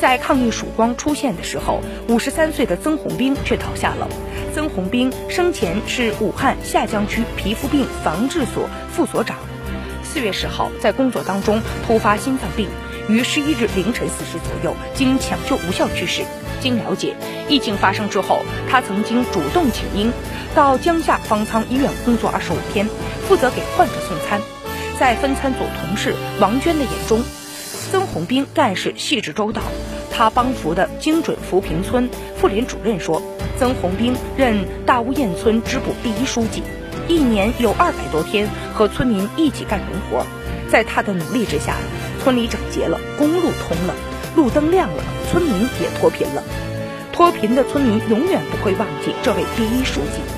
在抗疫曙光出现的时候，五十三岁的曾洪兵却倒下了。曾洪兵生前是武汉下江区皮肤病防治所副所长。四月十号，在工作当中突发心脏病，于十一日凌晨四时左右经抢救无效去世。经了解，疫情发生之后，他曾经主动请缨，到江夏方舱医院工作二十五天，负责给患者送餐。在分餐组同事王娟的眼中，曾洪兵干事细致周到。他帮扶的精准扶贫村妇联主任说，曾洪兵任大屋堰村支部第一书记，一年有二百多天和村民一起干农活。在他的努力之下，村里整洁了，公路通了，路灯亮了，村民也脱贫了。脱贫的村民永远不会忘记这位第一书记。